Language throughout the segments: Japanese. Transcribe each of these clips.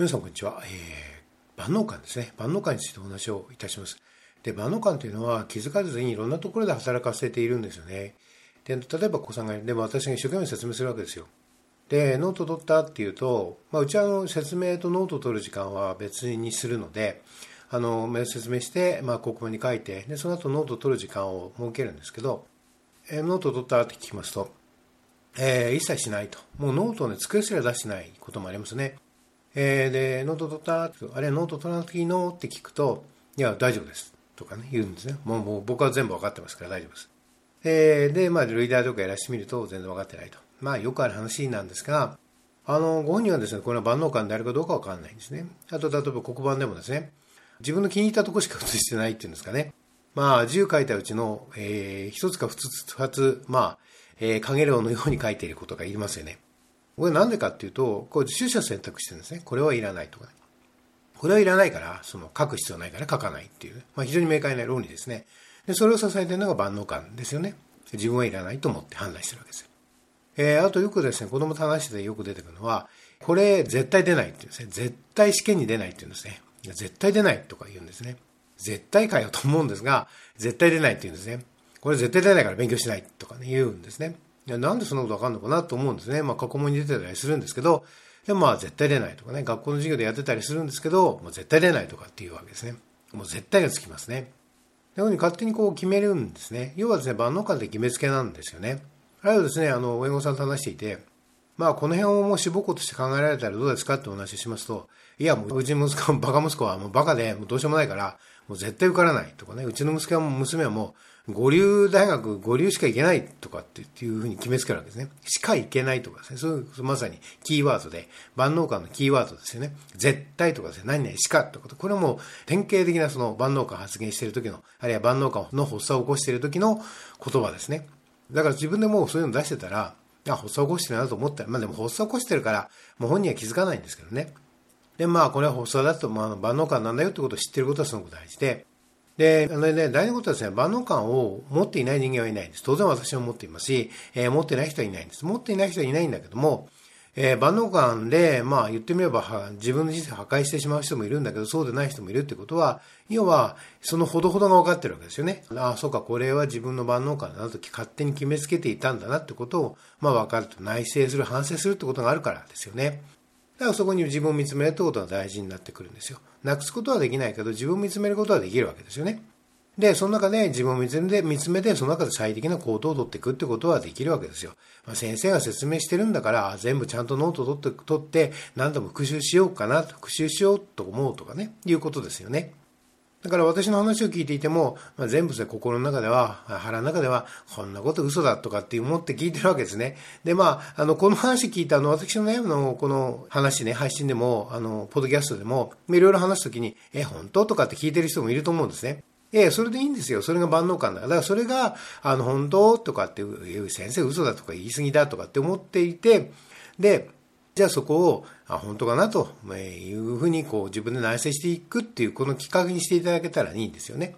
皆さんこんにちは、えー、万能感ですね。万能感についてお話をいたします。で万能感というのは気づかずにいろんなところで働かせているんですよね。で例えば子さんがでも私が一生懸命説明するわけですよ。でノート取ったっていうと、まあ、うちはの説明とノートを取る時間は別にするのであの説明して、まあ、黒板に書いてでその後ノートを取る時間を設けるんですけど、え、ノート取ったって聞きますと、えー、一切しないと。もうノートを、ね、机すら出してないこともありますね。えー、で、ノート取ったあれ、ノート取らなくていいのって聞くと、いや、大丈夫です。とかね、言うんですね。もうもう僕は全部分かってますから大丈夫です。えー、で、まあ、ルイダーとかやらしてみると全然分かってないと。まあ、よくある話なんですが、あの、ご本人はですね、これは万能感であるかどうか分かんないんですね。あと、例えば黒板でもですね、自分の気に入ったとこしか写してないっていうんですかね。まあ、10書いたうちの、えー、1つか2つ、2つ、まあ、えー、影量のように書いていることがいりますよね。これなんでかっていうと、こう取捨選択してるんですね。これはいらないとか、ね。これはいらないから、その書く必要ないから書かないっていう、まあ、非常に明快な論理ですね。で、それを支えてるのが万能感ですよね。自分はいらないと思って判断してるわけですよ。えー、あとよくですね、子供と話しててよく出てくるのは、これ絶対出ないって言うんですね。絶対試験に出ないって言うんですね。絶対出ないとか言うんですね。絶対かよと思うんですが、絶対出ないって言うんですね。これ絶対出ないから勉強しないとかね、言うんですね。いやなんでそんなことわかんのかなと思うんですね。まあ、過去問に出てたりするんですけど、でもまあ、絶対出ないとかね、学校の授業でやってたりするんですけど、もう絶対出ないとかっていうわけですね。もう絶対がつきますね。こういうふうに勝手にこう決めるんですね。要はですね、万能感で決めつけなんですよね。あるいはですね、あの、親御さんと話していて、まあ、この辺をもう志望校として考えられたらどうですかってお話をしますと、いや、もううちの息子、バカ息子はもうバカで、もうどうしようもないから、もう絶対受からないとかね、うちの息子はも娘はもう、五流大学、五流しか行けないとかっていうふうに決めつけるわけですね。しか行けないとかですね。そういうまさにキーワードで、万能感のキーワードですよね。絶対とかですね、何々しかとか、これはもう典型的なその万能感発言している時の、あるいは万能感の発作を起こしている時の言葉ですね。だから自分でもうそういうの出してたら、あ、発作起こしてるなと思ったら、まあでも発作起こしてるから、もう本人は気づかないんですけどね。で、まあ、これは発作だと、まあ、万能感なんだよってことを知ってることはすごく大事で、で、あのね、大事なことはですね、万能感を持っていない人間はいないんです。当然私も持っていますし、えー、持ってない人はいないんです。持っていない人はいないんだけども、えー、万能感で、まあ言ってみれば自分の人生破壊してしまう人もいるんだけど、そうでない人もいるってことは、要は、そのほどほどが分かってるわけですよね。ああ、そうか、これは自分の万能感だなと勝手に決めつけていたんだなってことを、まあ分かると内省する、反省するってことがあるからですよね。だからそこに自分を見つめるってことが大事になってくるんですよ。なくすことはできないけど、自分を見つめることはできるわけですよね。で、その中で自分を見つめて、見つめて、その中で最適な行動を取っていくってことはできるわけですよ。まあ、先生が説明してるんだから、全部ちゃんとノートを取って、取って何度も復習しようかな、復習しようと思うとかね、いうことですよね。だから私の話を聞いていても、まあ、全部で心の中では、腹の中では、こんなこと嘘だとかって思って聞いてるわけですね。で、まあ、あの、この話聞いたあの、私のね、あの、この話ね、配信でも、あの、ポッドキャストでも、いろいろ話すときに、え、本当とかって聞いてる人もいると思うんですね。ええ、それでいいんですよ。それが万能感だ。だからそれが、あの、本当とかっていう、先生嘘だとか言い過ぎだとかって思っていて、で、じゃあそこを、あ、本当かなというふうにこう自分で内省していくっていう、このきっかけにしていただけたらいいんですよね。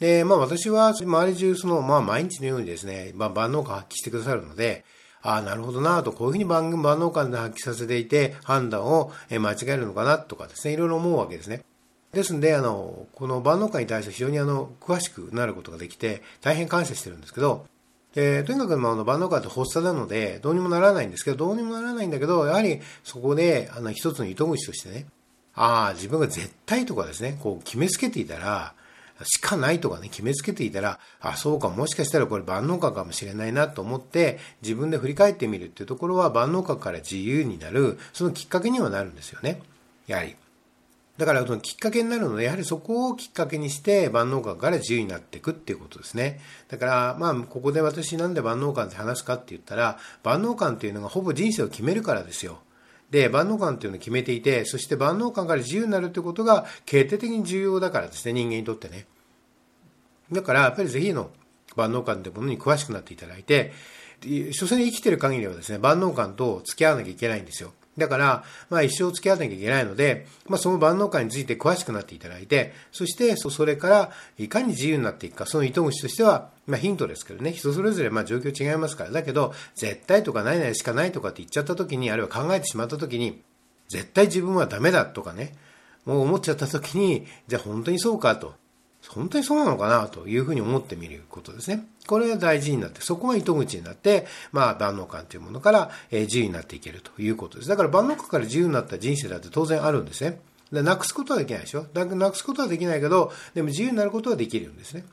で、まあ私は周り中その、まあ毎日のようにですね、まあ万能感発揮してくださるので、ああ、なるほどなと、こういうふうに万能感で発揮させていて、判断を間違えるのかなとかですね、いろいろ思うわけですね。ですんで、あの、この万能感に対して非常にあの、詳しくなることができて、大変感謝してるんですけど、で、とにかく、まあの、万能感って発作なので、どうにもならないんですけど、どうにもならないんだけど、やはりそこで、あの、一つの糸口としてね、ああ、自分が絶対とかですね、こう決めつけていたら、しかないとかね、決めつけていたら、あ、そうか、もしかしたらこれ万能感かもしれないなと思って、自分で振り返ってみるっていうところは万能感から自由になる、そのきっかけにはなるんですよね。やはり。だからそのきっかけになるので、やはりそこをきっかけにして万能感から自由になっていくっていうことですね。だから、まあ、ここで私なんで万能感って話すかって言ったら、万能感っていうのがほぼ人生を決めるからですよ。で、万能感っていうのを決めていて、そして万能感から自由になるってことが決定的に重要だからですね、人間にとってね。だから、やっぱりぜひの万能感ってものに詳しくなっていただいて、所詮生きてる限りはですね、万能感と付き合わなきゃいけないんですよ。だから、まあ一生付き合わなきゃいけないので、まあその万能感について詳しくなっていただいて、そしてそれからいかに自由になっていくか、その糸口としては、まあヒントですけどね、人それぞれまあ状況違いますから、だけど、絶対とかないないしかないとかって言っちゃった時に、あるいは考えてしまった時に、絶対自分はダメだとかね、もう思っちゃった時に、じゃあ本当にそうかと。本当にそうなのかなというふうに思ってみることですね。これが大事になって、そこが糸口になって、まあ万能感というものから、え自由になっていけるということです。だから万能感から自由になった人生だって当然あるんですね。でなくすことはできないでしょなくすことはできないけど、でも自由になることはできるんですね。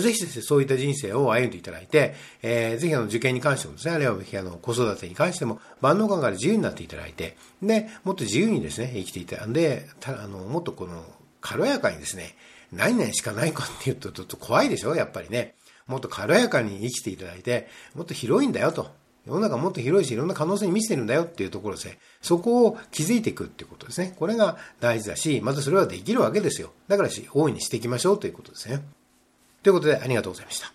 ぜひですね、そういった人生を歩んでいただいて、えー、ぜひあの受験に関してもですね、あるいはあの子育てに関しても万能感から自由になっていただいて、で、もっと自由にですね、生きていたんで、たあのもっとこの軽やかにですね、何年しかないかって言うとちょっと怖いでしょやっぱりね。もっと軽やかに生きていただいて、もっと広いんだよと。世の中もっと広いし、いろんな可能性に満ちてるんだよっていうところですね。そこを気づいていくっていうことですね。これが大事だし、またそれはできるわけですよ。だからし、大いにしていきましょうということですね。ということで、ありがとうございました。